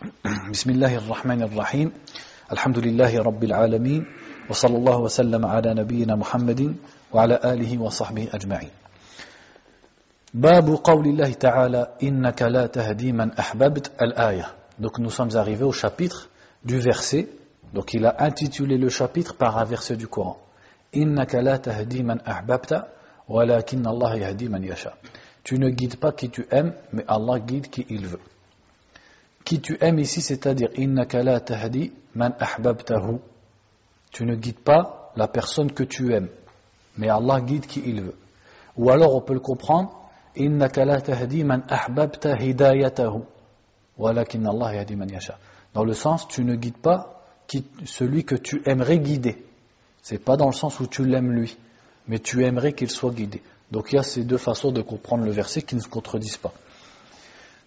بسم الله الرحمن الرحيم الحمد لله رب العالمين وصلى الله وسلم على نبينا محمد وعلى آله وصحبه أجمعين باب قول الله تعالى إنك لا تهدي من أحببت الآية Donc nous sommes arrivés au chapitre du verset. Donc il a intitulé le chapitre par un verset du Coran. إنك لا تهدي من أحببت ولكن الله يهدي من يشاء. Tu ne guides pas qui tu aimes, mais Allah guide qui il veut. Qui tu aimes ici, c'est-à-dire man. Tu ne guides pas la personne que tu aimes, mais Allah guide qui il veut. Ou alors on peut le comprendre man Allah. Dans le sens, tu ne guides pas celui que tu aimerais guider. C'est pas dans le sens où tu l'aimes lui, mais tu aimerais qu'il soit guidé. Donc il y a ces deux façons de comprendre le verset qui ne se contredisent pas.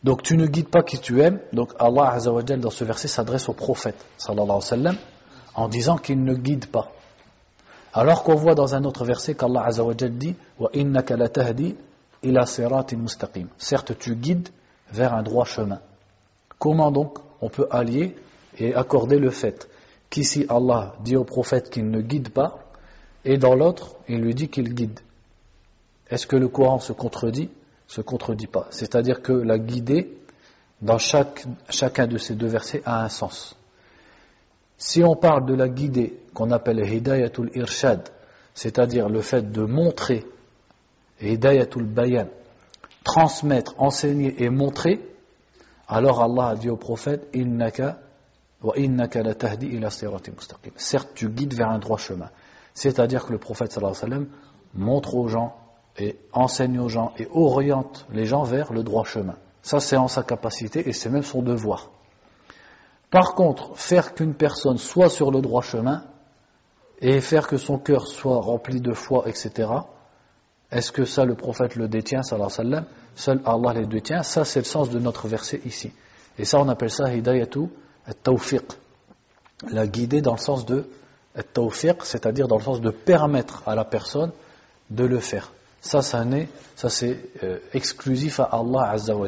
Donc tu ne guides pas qui tu aimes. Donc Allah Azzawajal dans ce verset s'adresse au prophète sallallahu alayhi wa sallam en disant qu'il ne guide pas. Alors qu'on voit dans un autre verset qu'Allah Azzawajal dit Wa innaka la tahdi ila siratin mustaqim. Certes tu guides vers un droit chemin. Comment donc on peut allier et accorder le fait qu'ici Allah dit au prophète qu'il ne guide pas et dans l'autre il lui dit qu'il guide? Est-ce que le Coran se contredit? Se contredit pas. C'est-à-dire que la guidée, dans chaque, chacun de ces deux versets, a un sens. Si on parle de la guidée qu'on appelle Hidayatul Irshad, c'est-à-dire le fait de montrer, Hidayatul Bayan, transmettre, enseigner et montrer, alors Allah a dit au prophète Innaka wa innaka la mustaqim. Certes, tu guides vers un droit chemin. C'est-à-dire que le prophète sallallahu montre aux gens et enseigne aux gens et oriente les gens vers le droit chemin. Ça, c'est en sa capacité et c'est même son devoir. Par contre, faire qu'une personne soit sur le droit chemin et faire que son cœur soit rempli de foi, etc., est-ce que ça, le prophète le détient, sallallahu sallam? Seul Allah le détient. Ça, c'est le sens de notre verset ici. Et ça, on appelle ça hidayatu at-tawfiq. La guider dans le sens de at-tawfiq, c'est-à-dire dans le sens de permettre à la personne de le faire. Ça, ça, c'est euh, exclusif à Allah Azza wa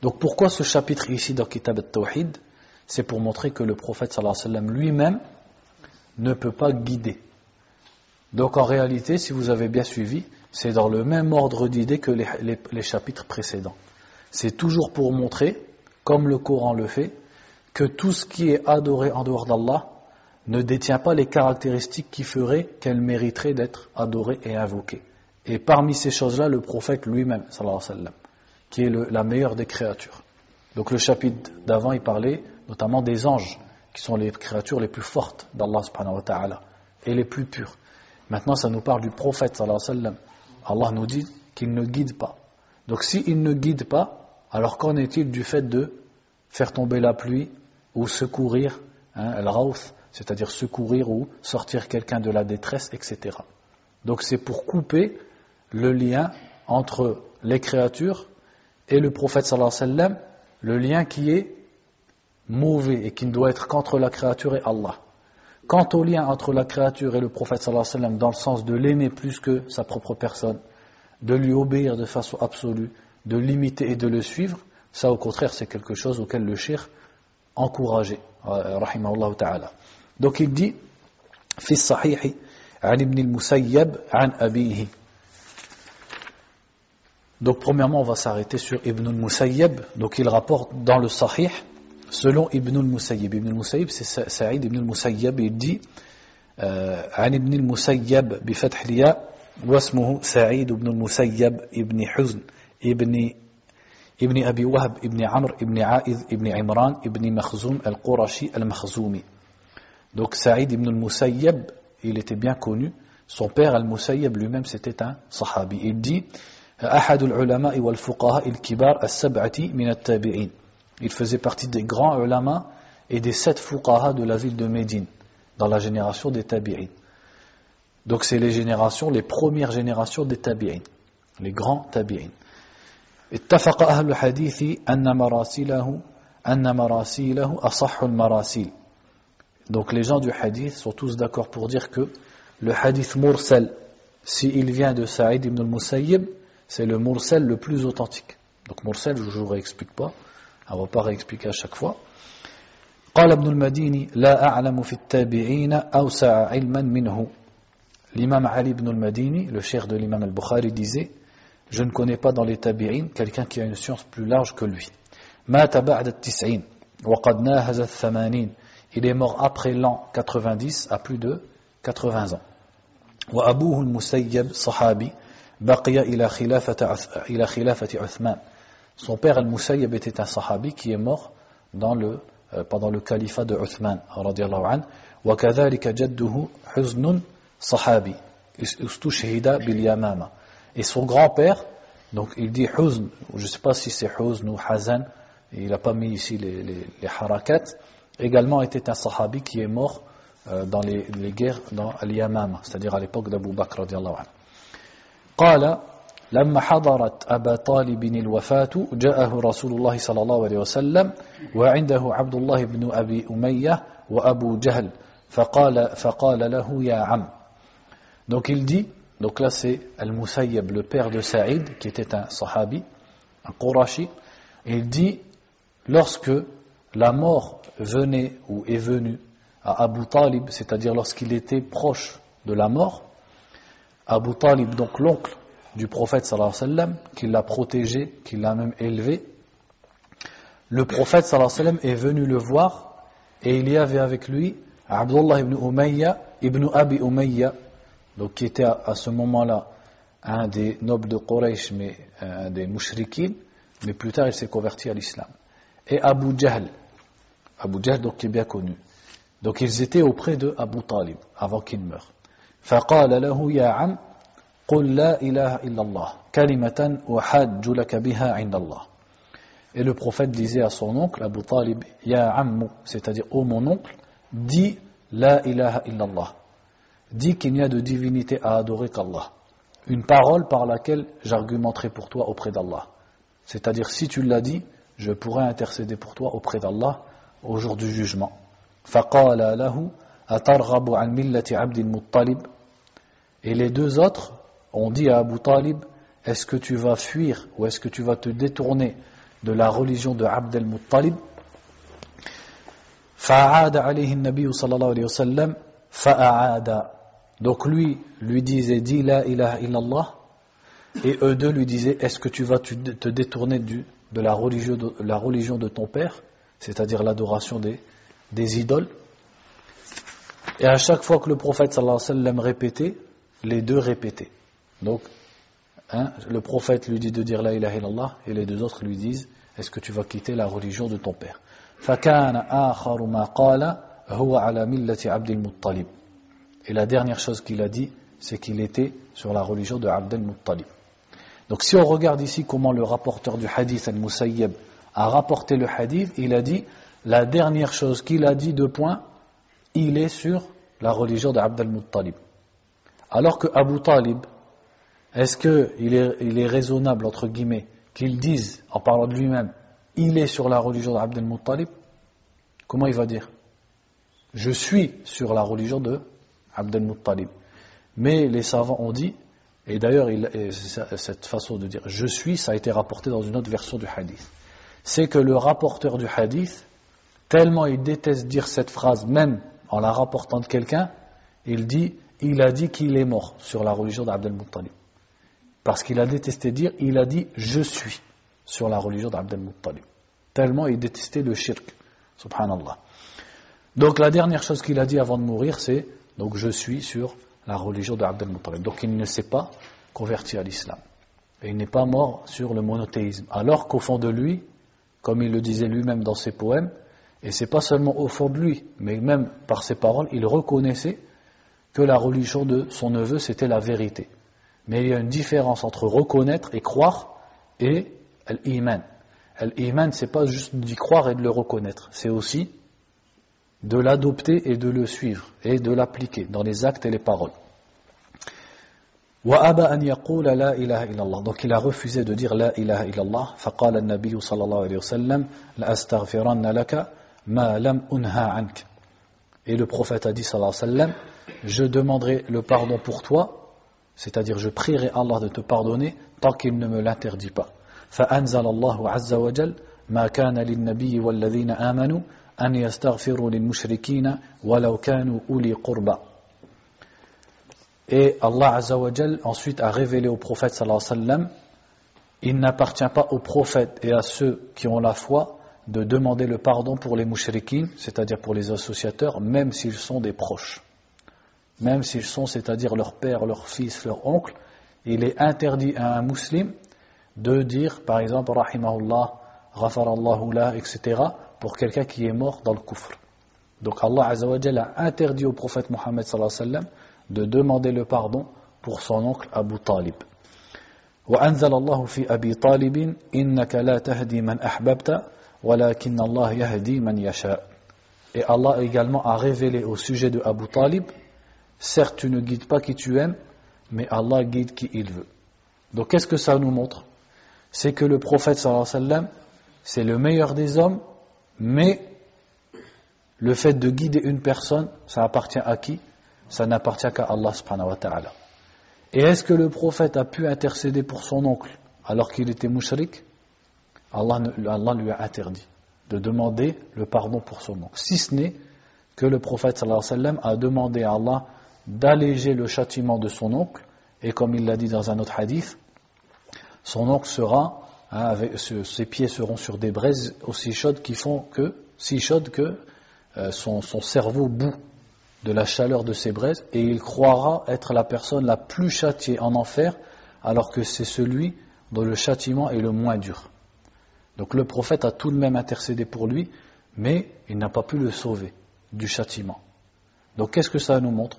Donc pourquoi ce chapitre ici dans Kitab al-Tawhid? C'est pour montrer que le prophète sallallahu lui-même ne peut pas guider. Donc en réalité, si vous avez bien suivi, c'est dans le même ordre d'idées que les chapitres précédents. C'est toujours pour montrer, comme le Coran le fait, que tout ce qui est adoré en dehors d'Allah ne détient pas les caractéristiques qui feraient qu'elle mériterait d'être adorée et invoquée. Et parmi ces choses-là, le prophète lui-même, sallallahu alayhi wa qui est la meilleure des créatures. Donc le chapitre d'avant, il parlait notamment des anges, qui sont les créatures les plus fortes d'Allah subhanahu wa ta'ala, et les plus pures. Maintenant, ça nous parle du prophète, sallallahu alayhi wa. Allah nous dit qu'il ne guide pas. Donc s'il ne guide pas, alors qu'en est-il du fait de faire tomber la pluie, ou secourir, hein, al c'est-à-dire secourir ou sortir quelqu'un de la détresse, etc. Donc c'est pour couper le lien entre les créatures et le prophète sallallahu alayhi wa sallam, le lien qui est mauvais et qui ne doit être qu'entre la créature et Allah. Quant au lien entre la créature et le prophète sallallahu alayhi wa sallam dans le sens de l'aimer plus que sa propre personne, de lui obéir de façon absolue, de l'imiter et de le suivre, ça au contraire c'est quelque chose auquel le shir encourageait, rahimahullah ta'ala. Donc il dit, في الصحيح عن ابن المسيب عن أبيه donc premièrement, on va s'arrêter sur Ibn al-Musayyib. Donc il rapporte dans le Sahih, selon Ibn al-Musayyib. Ibn al-Musayyib, c'est Saïd Ibn al-Musayyib. Il dit, عن ابن المسيب بفتح الياء واسمه سعيد بن المسيب ابن حزن ابن ابن أبي وهب ابن عمرو ابن عائذ ابن عمران ابن مخزوم القرشي المخزومي Donc Saïd ibn al-Musayyib, il était bien connu. Son père al-Musayyib lui-même c'était un sahabi. Il dit أحد العلماء والفقهاء الكبار السبعة من التابعين Il faisait partie des grands ulama et des sept fuqaha de la ville de Médine, dans la génération des tabi'in. Donc c'est les générations, les premières générations des tabi'in, les grands tabi'in. اتفق أهل الحديث أن مراسيله أن مراسيله أصح المراسيل Donc les gens du hadith sont tous d'accord pour dire que le hadith mursal, s'il vient de Saïd ibn al-Musayyib, c'est le mursal le plus authentique. Donc mursal, je ne vous réexplique pas. On ne va pas réexpliquer à chaque fois. قال ابن المديني لا أعلم في التابعين أوسع علما منه L'imam Ali ibn al-Madini, le cher de l'imam al-Bukhari, disait Je ne connais pas dans les tabi'in quelqu'un qui a une science plus large que lui. مات بعد التسعين وقد ناهز الثمانين Il est mort après l'an 90 à plus de 80 ans. وأبوه المسيب صحابي بقي إلى خلافة إلى خلافة عثمان. Son père al-Musayyib était un sahabi qui est mort dans le, euh, pendant le califat de Uthman radiallahu anhu. وكذلك جده حزن sahabi, ustushhida bil yamama. Et son grand-père, donc il dit huzn, je ne sais pas si c'est huzn ou hazan, il n'a pas mis ici les, les, les, harakat, également était un sahabi qui est mort euh, dans les, les, guerres dans Al-Yamama, c'est-à-dire à, l'époque d'Abu Bakr radiallahu anhu. قال لما حضرت أبا طالب الوفاة جاءه رسول الله صلى الله عليه وسلم وعنده عبد الله بن أبي أمية وأبو جهل فقال, فقال له يا عم Donc il dit, donc là c'est Al-Musayyab, le père de Saïd, qui était un sahabi, un Qurashi, il dit, lorsque la mort venait ou est venue à Abu Talib, c'est-à-dire lorsqu'il était proche de la mort, Abu Talib, donc l'oncle du prophète sallallahu alayhi wa sallam, qui l'a protégé, qui l'a même élevé, le prophète sallallahu alayhi wa sallam est venu le voir et il y avait avec lui Abdullah ibn Umayya ibn Abi Umayya donc qui était à, ce moment-là un des nobles de Quraysh, mais un des mouchriquins, mais plus tard il s'est converti à l'islam. Et Abu Jahl, Abu Jahl donc qui est bien connu. Donc ils étaient auprès de Abu Talib avant qu'il meure. فقال له يا عم قل لا إله إلا الله كلمة أحاج لك بها عند الله Et le prophète disait à son oncle, Abu Talib, Ya ammu, c'est-à-dire, ô oh mon oncle, dis La ilaha illallah dit qu'il n'y a de divinité à adorer qu'Allah. Une parole par laquelle j'argumenterai pour toi auprès d'Allah. C'est-à-dire, si tu l'as dit, je pourrai intercéder pour toi auprès d'Allah au jour du jugement. Et les deux autres ont dit à Abu Talib, est-ce que tu vas fuir ou est-ce que tu vas te détourner de la religion de Abd al-Muttalib فعاد عليه النبي صلى الله عليه وسلم فأعاد donc lui, lui disait, dis la ilaha illallah, et eux deux lui disaient, est-ce que tu vas te détourner du, de, la religion de la religion de ton père, c'est-à-dire l'adoration des, des idoles Et à chaque fois que le prophète sallallahu alayhi wa sallam répétait, les deux répétés. Donc, hein, le prophète lui dit de dire la ilaha illallah et les deux autres lui disent Est-ce que tu vas quitter la religion de ton père? Et la dernière chose qu'il a dit, c'est qu'il était sur la religion de Abdel Muttalib. Donc, si on regarde ici comment le rapporteur du hadith, Al-Musayyib, a rapporté le hadith, il a dit La dernière chose qu'il a dit, de point, il est sur la religion de Abdel Muttalib. Alors que Abu Talib, est-ce qu'il est, il est raisonnable, entre guillemets, qu'il dise, en parlant de lui-même, il est sur la religion d'Abdel Muttalib Comment il va dire? Je suis sur la religion de Abdel Muttalib. Mais les savants ont dit, et d'ailleurs cette façon de dire je suis, ça a été rapporté dans une autre version du hadith, c'est que le rapporteur du hadith, tellement il déteste dire cette phrase, même en la rapportant de quelqu'un, il dit, il a dit qu'il est mort sur la religion d'Abdel Muttalib. Parce qu'il a détesté dire, il a dit je suis sur la religion d'Abdel Muttalib. Tellement il détestait le shirk. Subhanallah. Donc la dernière chose qu'il a dit avant de mourir, c'est donc je suis sur la religion d'Abd al-Muttalib. Donc il ne s'est pas converti à l'islam. Et il n'est pas mort sur le monothéisme. Alors qu'au fond de lui, comme il le disait lui-même dans ses poèmes, et c'est pas seulement au fond de lui, mais même par ses paroles, il reconnaissait que la religion de son neveu c'était la vérité. Mais il y a une différence entre reconnaître et croire et l'iman. L'iman, c'est pas juste d'y croire et de le reconnaître, c'est aussi de l'adopter et de le suivre et de l'appliquer dans les actes et les paroles. donc il a refusé de dire la ilaha illallah فقال النبي صلى الله عليه وسلم لأستغفرن لك ما لم أنهى عنك et le prophète a dit sallallahu alayhi wa sallam je demanderai le pardon pour toi c'est-à-dire je prierai Allah de te pardonner tant qu'il ne me l'interdit pas فأنزل الله عز وجل ما كان للنبي والذين آمنوا أن يستغفروا للمشركين ولو كانوا أولي قربى Et Allah Azzawajal ensuite a révélé au prophète sallallahu alayhi wa sallam il n'appartient pas aux prophètes et à ceux qui ont la foi de demander le pardon pour les mouchriquines, c'est-à-dire pour les associateurs, même s'ils sont des proches. Même s'ils sont, c'est-à-dire leur père, leur fils, leur oncle, il est interdit à un musulman de dire, par exemple, Rahimahullah, Ghafarallahu la, etc., pour quelqu'un qui est mort dans le kufr. Donc Allah Azzawajal a interdit au prophète Mohammed de demander le pardon pour son oncle Abu Talib. وأنزل الله في أبي طالب إنك لا تهدي من أحببت ولكن الله يهدي من يشاء Et Allah également a révélé au sujet de Abu Talib, certes tu ne guides pas qui tu aimes, mais Allah guide qui il veut. Donc qu'est-ce que ça nous montre? C'est que le prophète sallallahu alayhi wa sallam, c'est le meilleur des hommes, mais le fait de guider une personne, ça appartient à qui? Ça n'appartient qu'à Allah subhanahu wa ta'ala. Et est-ce que le prophète a pu intercéder pour son oncle alors qu'il était mouchrik Allah, Allah, lui a interdit de demander le pardon pour son oncle. Si ce n'est que le prophète sallallahu alayhi wa sallam a demandé à Allah d'alléger le châtiment de son oncle, et comme il l'a dit dans un autre hadith, son oncle sera, hein, ses pieds seront sur des braises aussi chaudes qui font que, si chaudes que euh, son, son cerveau bout de la chaleur de ses braises et il croira être la personne la plus châtiée en enfer alors que c'est celui dont le châtiment est le moins dur. Donc le prophète a tout de même intercédé pour lui, mais il n'a pas pu le sauver du châtiment. Donc qu'est-ce que ça nous montre?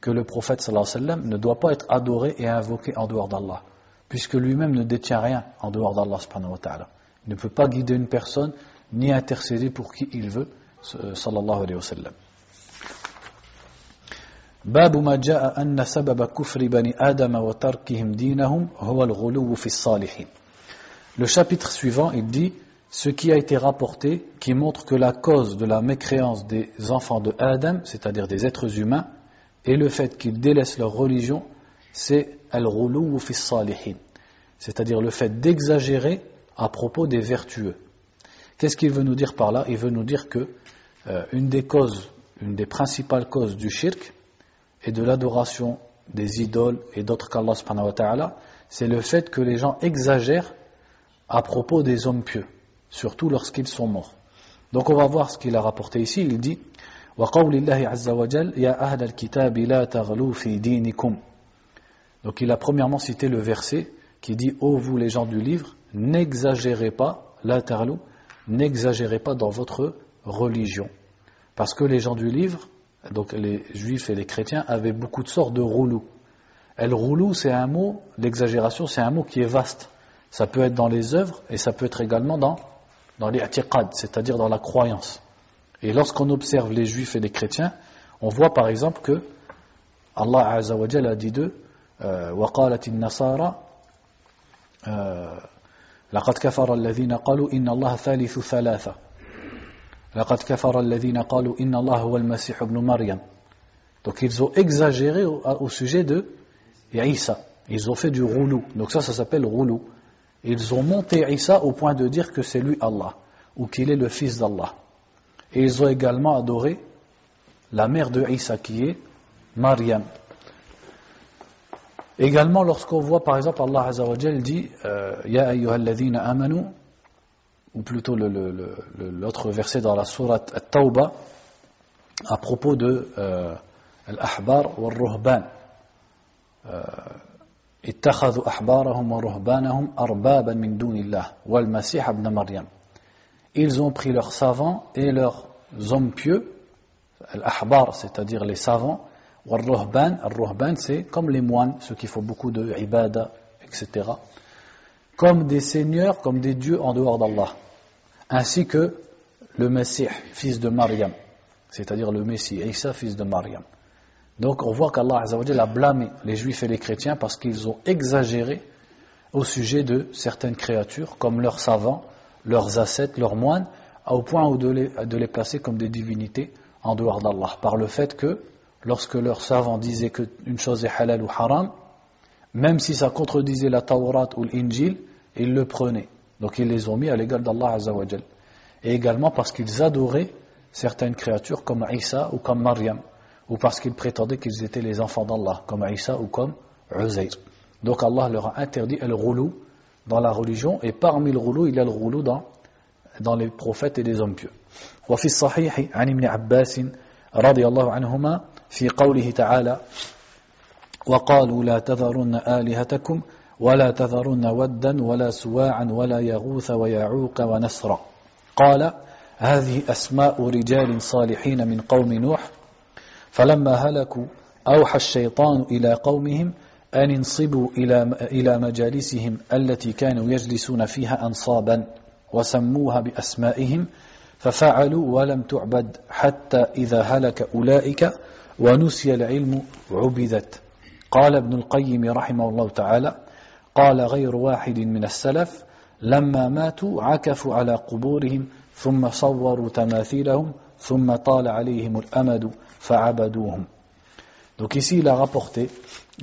Que le prophète sallallahu alayhi wa sallam ne doit pas être adoré et invoqué en dehors d'Allah, puisque lui-même ne détient rien en dehors d'Allah wa ta'ala. Il ne peut pas guider une personne ni intercéder pour qui il veut, sallallahu alayhi wa sallam. باب ما جاء أن سبب كفر بني آدم وتركهم دينهم هو الغلو في الصالحين Le chapitre suivant, il dit ce qui a été rapporté qui montre que la cause de la mécréance des enfants de Adam, c'est-à-dire des êtres humains, et le fait qu'ils délaissent leur religion, c'est salihin, c'est-à-dire le fait d'exagérer à propos des vertueux. Qu'est-ce qu'il veut nous dire par là? Il veut nous dire que euh, une des causes, une des principales causes du shirk, et de l'adoration des idoles et d'autres qu'Allah c'est le fait que les gens exagèrent à propos des hommes pieux, surtout lorsqu'ils sont morts. Donc on va voir ce qu'il a rapporté ici, il dit وقول الله عز وجل يا أهل الكتاب لا تغلوا في دينكم Donc il a premièrement cité le verset qui dit Ô vous les gens du livre, n'exagérez pas, la tarlou, n'exagérez pas dans votre religion. Parce que les gens du livre, donc les juifs et les chrétiens avaient beaucoup de sortes de roulou. El roulou, c'est un mot, l'exagération, c'est un mot qui est vaste. Ça peut être dans les œuvres et ça peut être également dans, dans les atiqad, c'est-à-dire dans la croyance. Et lorsqu'on observe les juifs et les chrétiens, on voit par exemple que Allah Azza wa a dit d'eux وقالت النصارى لقد كفر الذين قالوا إن الله ثالث ثلاثة donc ils ont exagéré au, sujet de Isa. Ils ont fait du roulou. Donc ça, ça s'appelle roulou. Ils ont monté Isa au point de dire que c'est lui Allah, ou qu'il est le fils d'Allah. Et ils ont également adoré la mère de Isa, qui est Maryam. Également, lorsqu'on voit par exemple Allah Azza wa dit euh, Ya ayyuhalladhina amanu ou plutôt l'autre verset dans la sourate At-Tawbah, à propos de euh, Al-Ahbar wa Ruhban. اتخذوا أحبارهم ورهبانهم أربابا من دون الله والمسيح ابن مريم ils ont pris leurs savants et leurs hommes pieux, al-ahbar, c'est-à-dire les savants, wal-ruhban, al-ruhban c'est comme les moines, ceux qui font beaucoup de ibada, etc. Comme des seigneurs, comme des dieux en dehors d'Allah ainsi que le Messie, fils de Maryam, c'est-à-dire le Messie, Isa, fils de Maryam. Donc on voit qu'Allah a blâmé les juifs et les chrétiens parce qu'ils ont exagéré au sujet de certaines créatures, comme leurs savants, leurs ascètes, leurs moines, au point de les, placer comme des divinités en dehors d'Allah, par le fait que lorsque leurs savants disaient qu'une chose est halal ou haram, même si ça contredisait la Taurat ou l'Injil, ils le prenaient Donc ils les ont mis à l'égal d'Allah Azzawajal. Et également parce qu'ils adoraient certaines créatures comme Isa ou comme Maryam, ou parce qu'ils prétendaient qu'ils étaient les enfants d'Allah, comme Isa ou comme Uzair. Donc Allah leur a interdit le roulou dans la religion, et parmi le roulou, il y a le roulou dans, dans les prophètes et les hommes pieux. وفي الصحيح عن ابن عباس رضي الله عنهما في قوله تعالى وقالوا لا تذرن آلهتكم ولا تذرن ودا ولا سواعا ولا يغوث ويعوق ونسرا قال هذه أسماء رجال صالحين من قوم نوح فلما هلكوا أوحى الشيطان إلى قومهم أن انصبوا إلى مجالسهم التي كانوا يجلسون فيها أنصابا وسموها بأسمائهم ففعلوا ولم تعبد حتى إذا هلك أولئك ونسي العلم عبدت. قال ابن القيم رحمه الله تعالى قال غير واحد من السلف لما ماتوا عكفوا على قبورهم ثم صوروا تماثيلهم ثم طال عليهم الأمد فعبدوهم. Donc ici il a rapporté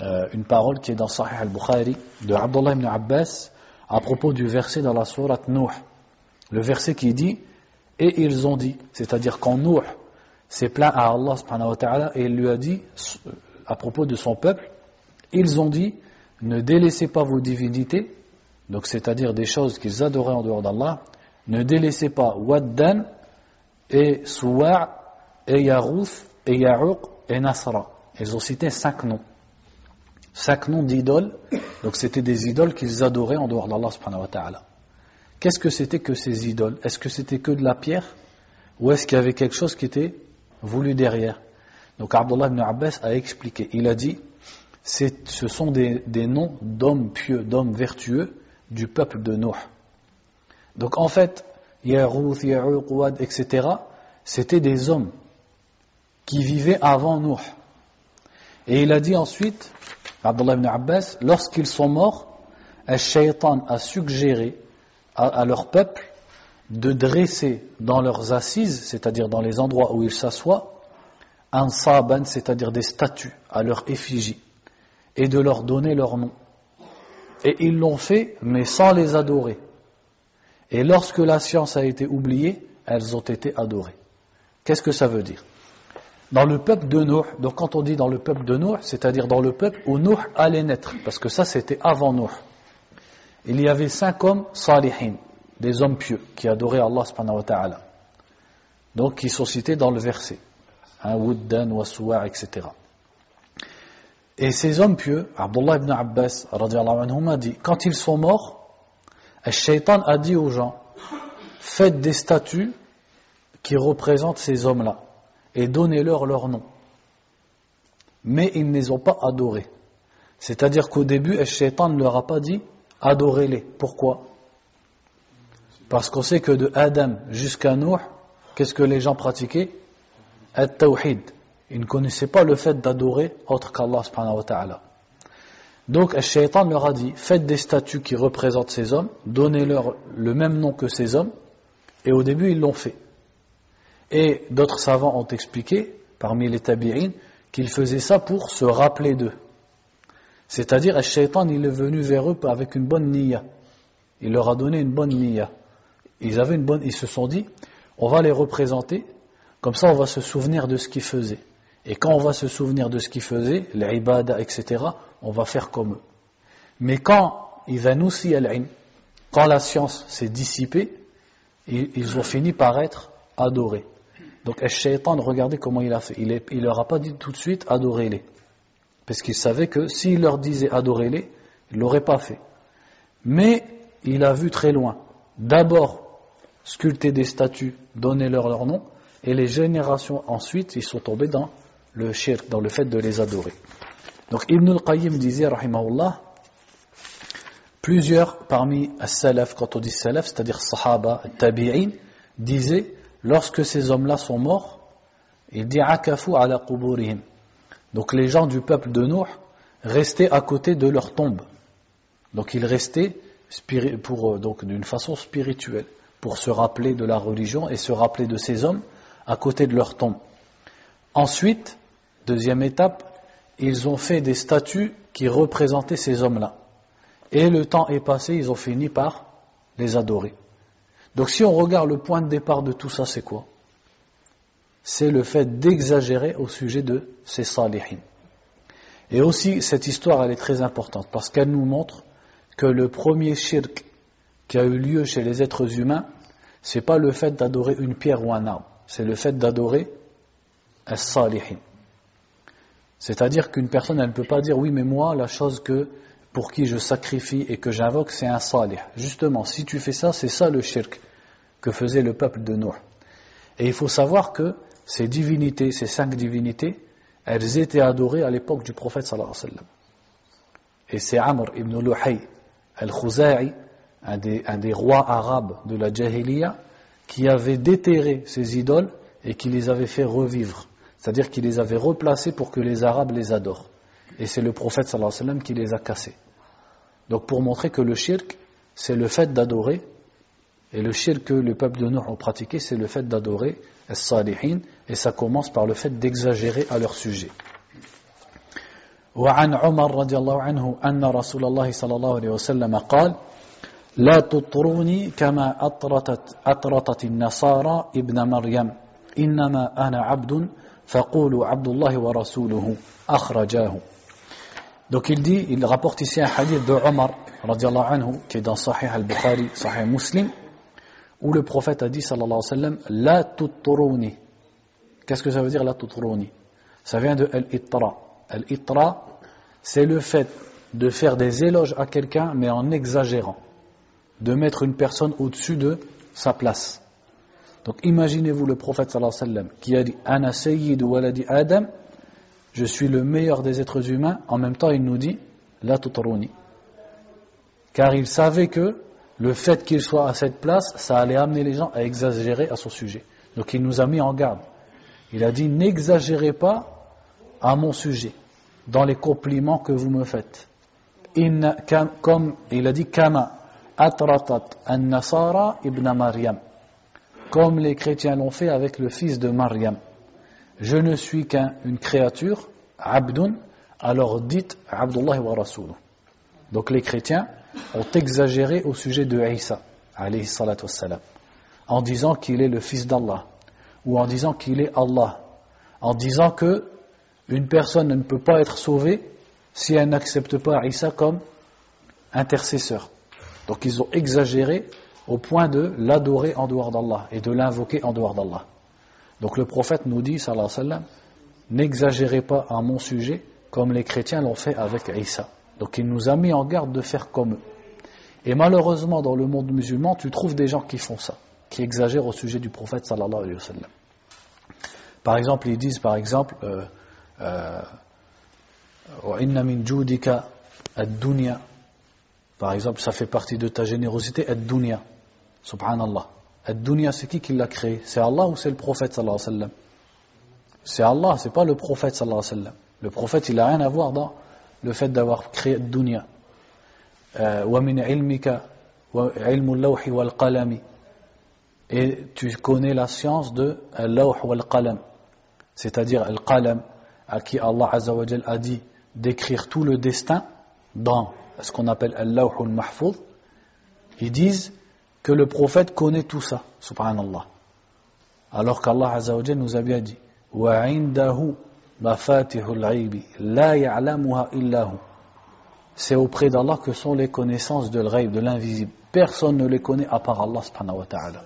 euh, une parole qui est dans Sahih al-Bukhari de Abdullah ibn Abbas à propos du verset dans la sourate Nuh. Le verset qui dit Et ils ont dit, c'est-à-dire quand Nuh s'est plaint à Allah subhanahu wa ta'ala et il lui a dit à propos de son peuple, ils ont dit ne délaissez pas vos divinités, donc c'est-à-dire des choses qu'ils adoraient en dehors d'Allah, ne délaissez pas Waddan et Suwa' et Yarouth et Ya'uq et Nasra. Ils ont cité cinq noms. Cinq noms d'idoles, donc c'était des idoles qu'ils adoraient en dehors d'Allah. Qu'est-ce que c'était que ces idoles? Est-ce que c'était que de la pierre? Ou est-ce qu'il y avait quelque chose qui était voulu derrière? Donc Abdullah ibn Abbas a expliqué, il a dit, ce sont des, noms d'hommes pieux, d'hommes vertueux du peuple de Nuh. Donc en fait, Yarouth, Ya'uq, Wad, etc., c'était des hommes qui vivaient avant Nuh. Et il a dit ensuite, Abdullah ibn Abbas, lorsqu'ils sont morts, shaitan a suggéré à, leur peuple de dresser dans leurs assises, c'est-à-dire dans les endroits où ils s'assoient, un saban, c'est-à-dire des statues à leur effigie, et de leur donner leur nom. Et ils l'ont fait, mais sans les adorer. Et lorsque la science a été oubliée, elles ont été adorées. Qu'est-ce que ça veut dire? Dans le peuple de Nuh, donc quand on dit dans le peuple de Nuh, c'est-à-dire dans le peuple où Nuh allait naître, parce que ça c'était avant Nuh. Il y avait cinq hommes salihin, des hommes pieux, qui adoraient Allah subhanahu wa ta'ala. Donc qui sont cités dans le verset. Hein, Wuddan, Wasuwa, etc. Et ces hommes pieux, Abdullah ibn Abbas, a dit, quand ils sont morts, le shaitan a dit aux gens, faites des statues qui représentent ces hommes-là et donnez-leur leur nom. Mais ils ne les ont pas adorés. C'est-à-dire qu'au début, le shaitan ne leur a pas dit adorez-les. Pourquoi? Parce qu'on sait que de Adam jusqu'à Nuh, qu'est-ce que les gens pratiquaient? At-Tawhid. Ils ne connaissaient pas le fait d'adorer autre qu'Allah subhanahu wa ta'ala. Donc, le shaitan leur a dit, faites des statues qui représentent ces hommes, donnez-leur le même nom que ces hommes, et au début, ils l'ont fait. Et d'autres savants ont expliqué, parmi les tabi'in, qu'ils faisaient ça pour se rappeler d'eux. C'est-à-dire, le shaitan, il est venu vers eux avec une bonne niya. Il leur a donné une bonne niya. Ils, avaient une bonne, ils se sont dit, on va les représenter, comme ça on va se souvenir de ce qu'ils faisaient. Et quand on va se souvenir de ce qu'ils faisaient, les etc., on va faire comme eux. Mais quand quand la science s'est dissipée, ils ont fini par être adorés. Donc, shaitan, regardez comment il a fait? Il ne leur a pas dit tout de suite adorez-les. Parce qu'il savait que s'il leur disait adorez-les, il ne l'aurait pas fait. Mais il a vu très loin. D'abord, sculpter des statues, donner leur, leur nom, et les générations ensuite, ils sont tombés dans le shirk, dans le fait de les adorer. Donc Ibn al-Qayyim disait, rahimahullah, plusieurs parmi as-salaf, quand on dit salaf, c'est-à-dire sahaba, tabi'in, disaient, lorsque ces hommes-là sont morts, il dit akafu ala quburihim. Donc les gens du peuple de Nuh restaient à côté de leur tombe. Donc ils restaient pour, euh, donc d'une façon spirituelle, pour se rappeler de la religion et se rappeler de ces hommes à côté de leur tombe. Ensuite, deuxième étape, ils ont fait des statues qui représentaient ces hommes-là. Et le temps est passé, ils ont fini par les adorer. Donc si on regarde le point de départ de tout ça, c'est quoi? C'est le fait d'exagérer au sujet de ces salihin. Et aussi, cette histoire, elle est très importante parce qu'elle nous montre que le premier shirk qui a eu lieu chez les êtres humains, c'est pas le fait d'adorer une pierre ou un arbre, c'est le fait d'adorer un salihin. C'est-à-dire qu'une personne, elle ne peut pas dire oui, mais moi, la chose que pour qui je sacrifie et que j'invoque, c'est un salih. Justement, si tu fais ça, c'est ça le shirk que faisait le peuple de Noé. Et il faut savoir que ces divinités, ces cinq divinités, elles étaient adorées à l'époque du prophète sallallahu alayhi wa sallam. Et c'est Amr ibn Luhay al-Khuza'i, un des, un des rois arabes de la Jahiliya, qui avait déterré ces idoles et qui les avait fait revivre. C'est-à-dire qu'il les avait replacées pour que les Arabes les adorent. Et c'est le prophète sallallahu alayhi wa sallam qui les a cassés. Donc pour montrer que le shirk, c'est le fait d'adorer, et le shirk que le peuple de Nuh a pratiqué, c'est le fait d'adorer les salihin, et ça commence par le fait d'exagérer à leur sujet. وعن عمر رضي الله عنه أن رسول الله صلى الله عليه وسلم قال لا تطروني كما أطرتت, أطرتت النصارى ابن مريم إنما أنا عبد فقولوا عبد الله ورسوله أخرجاه donc il dit, il rapporte ici un hadith de Omar, anhu, qui est dans Sahih al-Bukhari, Sahih Muslim, où le prophète a dit, sallallahu alayhi wa sallam, La tuturuni. Qu'est-ce que ça veut dire, la tuturuni Ça vient de al-itra. Al-itra, c'est le fait de faire des éloges à quelqu'un, mais en exagérant. De mettre une personne au-dessus de sa place. Donc imaginez-vous le prophète sallallahu alayhi wa sallam, qui a dit, Ana sayyid waladi Adam, je suis le meilleur des êtres humains, en même temps il nous dit la tutaruni. Car il savait que le fait qu'il soit à cette place, ça allait amener les gens à exagérer à son sujet. Donc il nous a mis en garde. Il a dit n'exagérez pas à mon sujet dans les compliments que vous me faites. comme il a dit kama an-nasara ibn comme les chrétiens l'ont fait avec le fils de Maryam je ne suis qu'une créature, abdun, alors dites Abdullah wa Rasoul. Donc les chrétiens ont exagéré au sujet de Isa, alayhi salatu wassalam, en disant qu'il est le fils d'Allah, ou en disant qu'il est Allah, en disant que une personne ne peut pas être sauvée si elle n'accepte pas Isa comme intercesseur. Donc ils ont exagéré au point de l'adorer en dehors d'Allah et de l'invoquer en dehors d'Allah. Donc le prophète nous dit, sallallahu alayhi wa sallam, n'exagérez pas à mon sujet comme les chrétiens l'ont fait avec Isa. Donc il nous a mis en garde de faire comme eux. Et malheureusement, dans le monde musulman, tu trouves des gens qui font ça, qui exagèrent au sujet du prophète sallallahu alayhi wa sallam. Par exemple, ils disent, par exemple, euh, euh, par exemple, ça fait partie de ta générosité, ad-dunya, subhanallah. Ad-dunya, c'est qui qui l'a créé C'est Allah ou c'est le prophète sallallahu alayhi wa sallam C'est Allah, c'est pas le prophète sallallahu alayhi wa sallam. Le prophète, il n'a rien à voir dans le fait d'avoir créé ad-dunya. وَمِنْ عِلْمِكَ وَعِلْمُ اللَّوْحِ وَالْقَلَمِ Et tu connais la science de al-lawh wal-qalam. C'est-à-dire al-qalam, à qui Allah Azza wa a dit d'écrire tout le destin dans ce qu'on appelle al-lawh al-mahfouz. Ils disent que le prophète connaît tout ça, subhanallah. Alors qu'Allah Azza nous a bien dit C'est auprès d'Allah que sont les connaissances de de l'invisible. Personne ne les connaît à part Allah subhanahu wa ta'ala.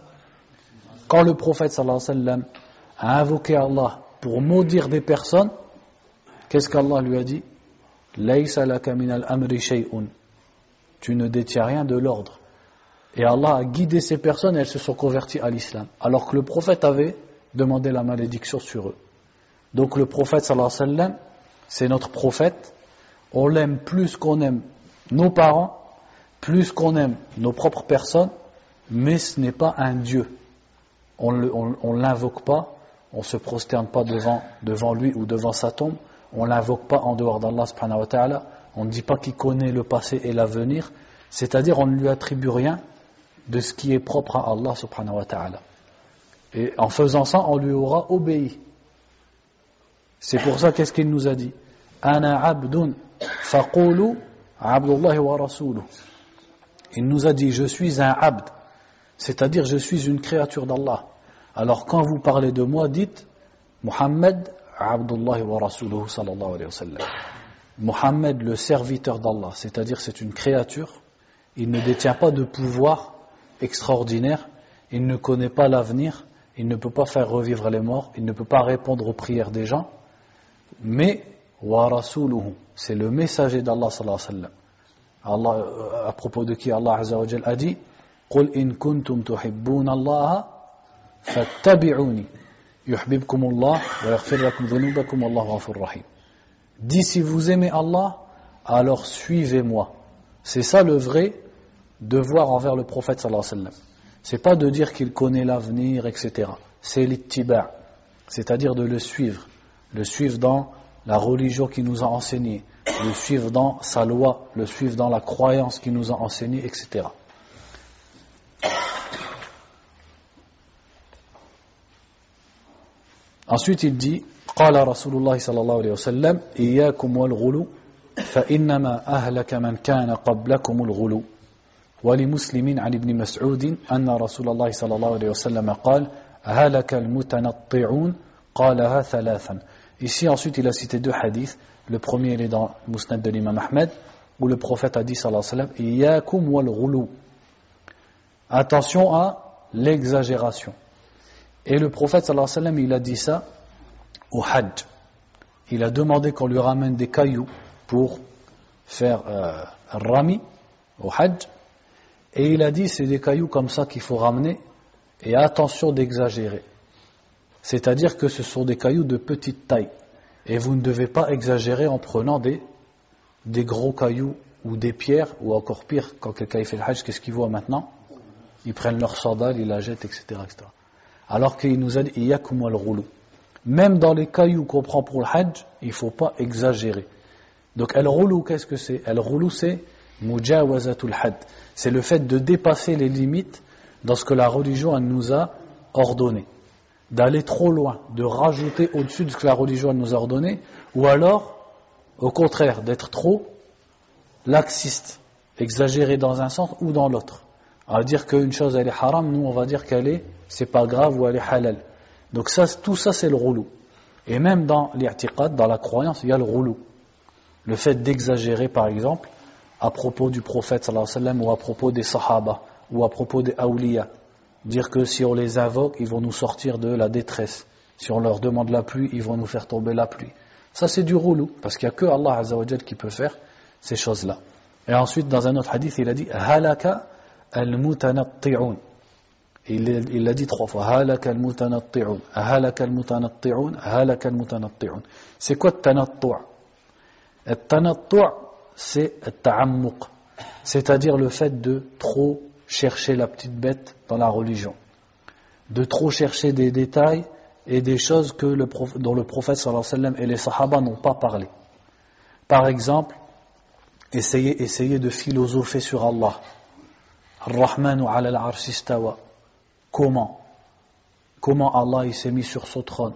Quand le prophète a invoqué Allah pour maudire des personnes, qu'est-ce qu'Allah lui a dit? Tu ne détiens rien de l'ordre. Et Allah a guidé ces personnes et elles se sont converties à l'islam. Alors que le prophète avait demandé la malédiction sur eux. Donc le prophète sallallahu alayhi wa sallam, c'est notre prophète. On l'aime plus qu'on aime nos parents, plus qu'on aime nos propres personnes, mais ce n'est pas un Dieu. On ne l'invoque pas, on ne se prosterne pas devant, devant lui ou devant sa tombe, on ne l'invoque pas en dehors d'Allah subhanahu wa ta'ala, on ne dit pas qu'il connaît le passé et l'avenir, c'est-à-dire on ne lui attribue rien de ce qui est propre à Allah subhanahu wa ta'ala. Et en faisant ça, on lui aura obéi. C'est pour ça qu'est-ce qu'il nous a dit? Ana abdun abdullahi wa. Il nous a dit Je suis un abd, c'est-à-dire je suis une créature d'Allah. Alors quand vous parlez de moi, dites Muhammad Abdullah wa sallallahu. Muhammad, le serviteur d'Allah, c'est-à-dire c'est une créature, il ne détient pas de pouvoir extraordinaire, il ne connaît pas l'avenir, il ne peut pas faire revivre les morts, il ne peut pas répondre aux prières des gens, mais wa rasuluhu, c'est le messager d'Allah sallallahu alayhi wa sallam. Allah, euh, à propos de qui Allah azza wa a dit قل إن كنتم تحبون الله فاتبعوني يحببكم الله ويغفر لكم ذنوبكم والله غفور رحيم Dis si vous aimez Allah, alors suivez-moi. C'est ça le vrai devoir envers le prophète sallallahu alayhi wa sallam. C'est pas de dire qu'il connaît l'avenir, etc. C'est l'ittiba', c'est-à-dire de le suivre. Le suivre dans la religion qu'il nous a enseigné, le suivre dans sa loi, le suivre dans la croyance qu'il nous a enseigné, etc. Ensuite, il dit قال رسول الله صلى الله عليه وسلم إياكم والغلو فإنما أهلك من كان قبلكم الغلو ولمسلم عن ابن مسعود أن رسول الله صلى الله عليه وسلم قال هلك المتنطعون قالها ثلاثا Ici, ensuite, il a cité deux hadiths. Le premier, il est dans le Musnad de l'imam Ahmed, où le prophète a dit, sallallahu alayhi wa sallam, wal ghulu. Attention à l'exagération. Et le prophète, sallallahu alayhi wa sallam, il a dit ça au Hajj. Il a demandé qu'on lui ramène des cailloux pour faire euh, rami au Hajj. Et il a dit, c'est des cailloux comme ça qu'il faut ramener. Et attention d'exagérer. C'est-à-dire que ce sont des cailloux de petite taille. Et vous ne devez pas exagérer en prenant des, des gros cailloux ou des pierres, ou encore pire, quand quelqu'un fait le hajj, qu'est-ce qu'il voit maintenant? Ils prennent leurs sandales, ils la jettent, etc. etc. Alors qu'il nous a dit, il y a le roulou. Même dans les cailloux qu'on prend pour le hajj, il ne faut pas exagérer. Donc, el roulou, qu'est-ce que c'est? El roulou, c'est C'est le fait de dépasser les limites dans ce que la religion nous a ordonné d'aller trop loin, de rajouter au-dessus de ce que la religion nous a ordonné, ou alors, au contraire, d'être trop laxiste, exagéré dans un sens ou dans l'autre. À dire qu'une chose elle est haram, nous on va dire qu'elle est, c'est pas grave ou elle est halal. Donc ça, tout ça c'est le roulou. Et même dans l'i'tiqad, dans la croyance, il y a le roulou. Le fait d'exagérer par exemple, à propos du prophète ou à propos des sahaba, ou à propos des awliya, dire que si on les invoque, ils vont nous sortir de la détresse. Si on leur demande la pluie, ils vont nous faire tomber la pluie. Ça, c'est du roulou, parce qu'il n'y a que Allah Azzawajal qui peut faire ces choses-là. Et ensuite, dans un autre hadith, il a dit Halaka al-mutanatti'un. Il, l'a dit trois fois Halaka al-mutanatti'un. Halaka al-mutanatti'un. Al-mutanatti'un. C'est quoi tanattu' tanattu' c'est ta'ammuq. C'est-à-dire le fait de trop chercher la petite bête dans la religion, de trop chercher des détails et des choses que le dont le prophète et les sahaba n'ont pas parlé. Par exemple, essayer, essayer de philosopher sur Allah. Ar-Rahmanu ala al Comment? Comment Allah s'est mis sur son trône?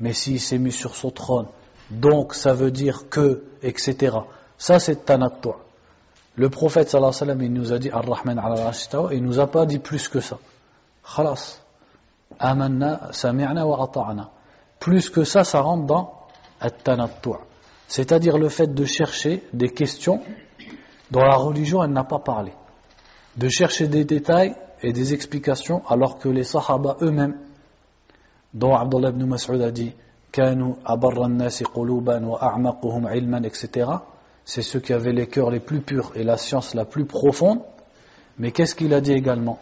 Mais s'il s'est mis sur son trône, donc ça veut dire que, etc. Ça c'est tanattu'. Le prophète sallallahu alayhi wa sallam, il nous a dit Ar-Rahman ala il nous a pas dit plus que ça. Khalas. Amanna, sami'na wa ata'na. Plus que ça, ça rentre dans at-tanattu'. C'est-à-dire le fait de chercher des questions dont la religion, elle n'a pas parlé. De chercher des détails et des explications alors que les sahaba eux-mêmes, dont Abdullah ibn Mas'ud a dit, كانوا أبر الناس قلوبا وأعمقهم علما etc c'est ceux qui avaient les cœurs les plus purs et la science la plus profonde. Mais qu'est-ce qu'il a dit également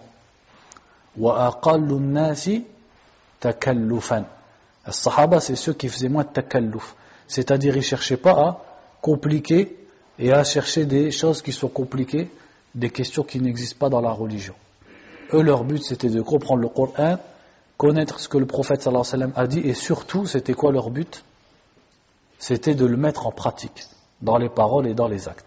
sahaba c'est ceux qui faisaient moins de. C'est-à-dire, ils ne cherchaient pas à compliquer et à chercher des choses qui sont compliquées, des questions qui n'existent pas dans la religion. Eux, leur but, c'était de comprendre le Coran, connaître ce que le prophète sallallahu alayhi a dit, et surtout, c'était quoi leur but? C'était de le mettre en pratique dans les paroles et dans les actes.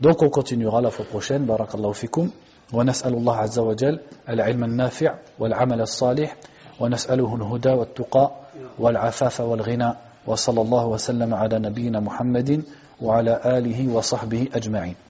Donc on continuera la fois prochaine. Barakallahu fikum. ونسأل الله عز وجل العلم النافع والعمل الصالح ونسأله الهدى والتقى والعفاف والغنى وصلى الله وسلم على نبينا محمد وعلى آله وصحبه أجمعين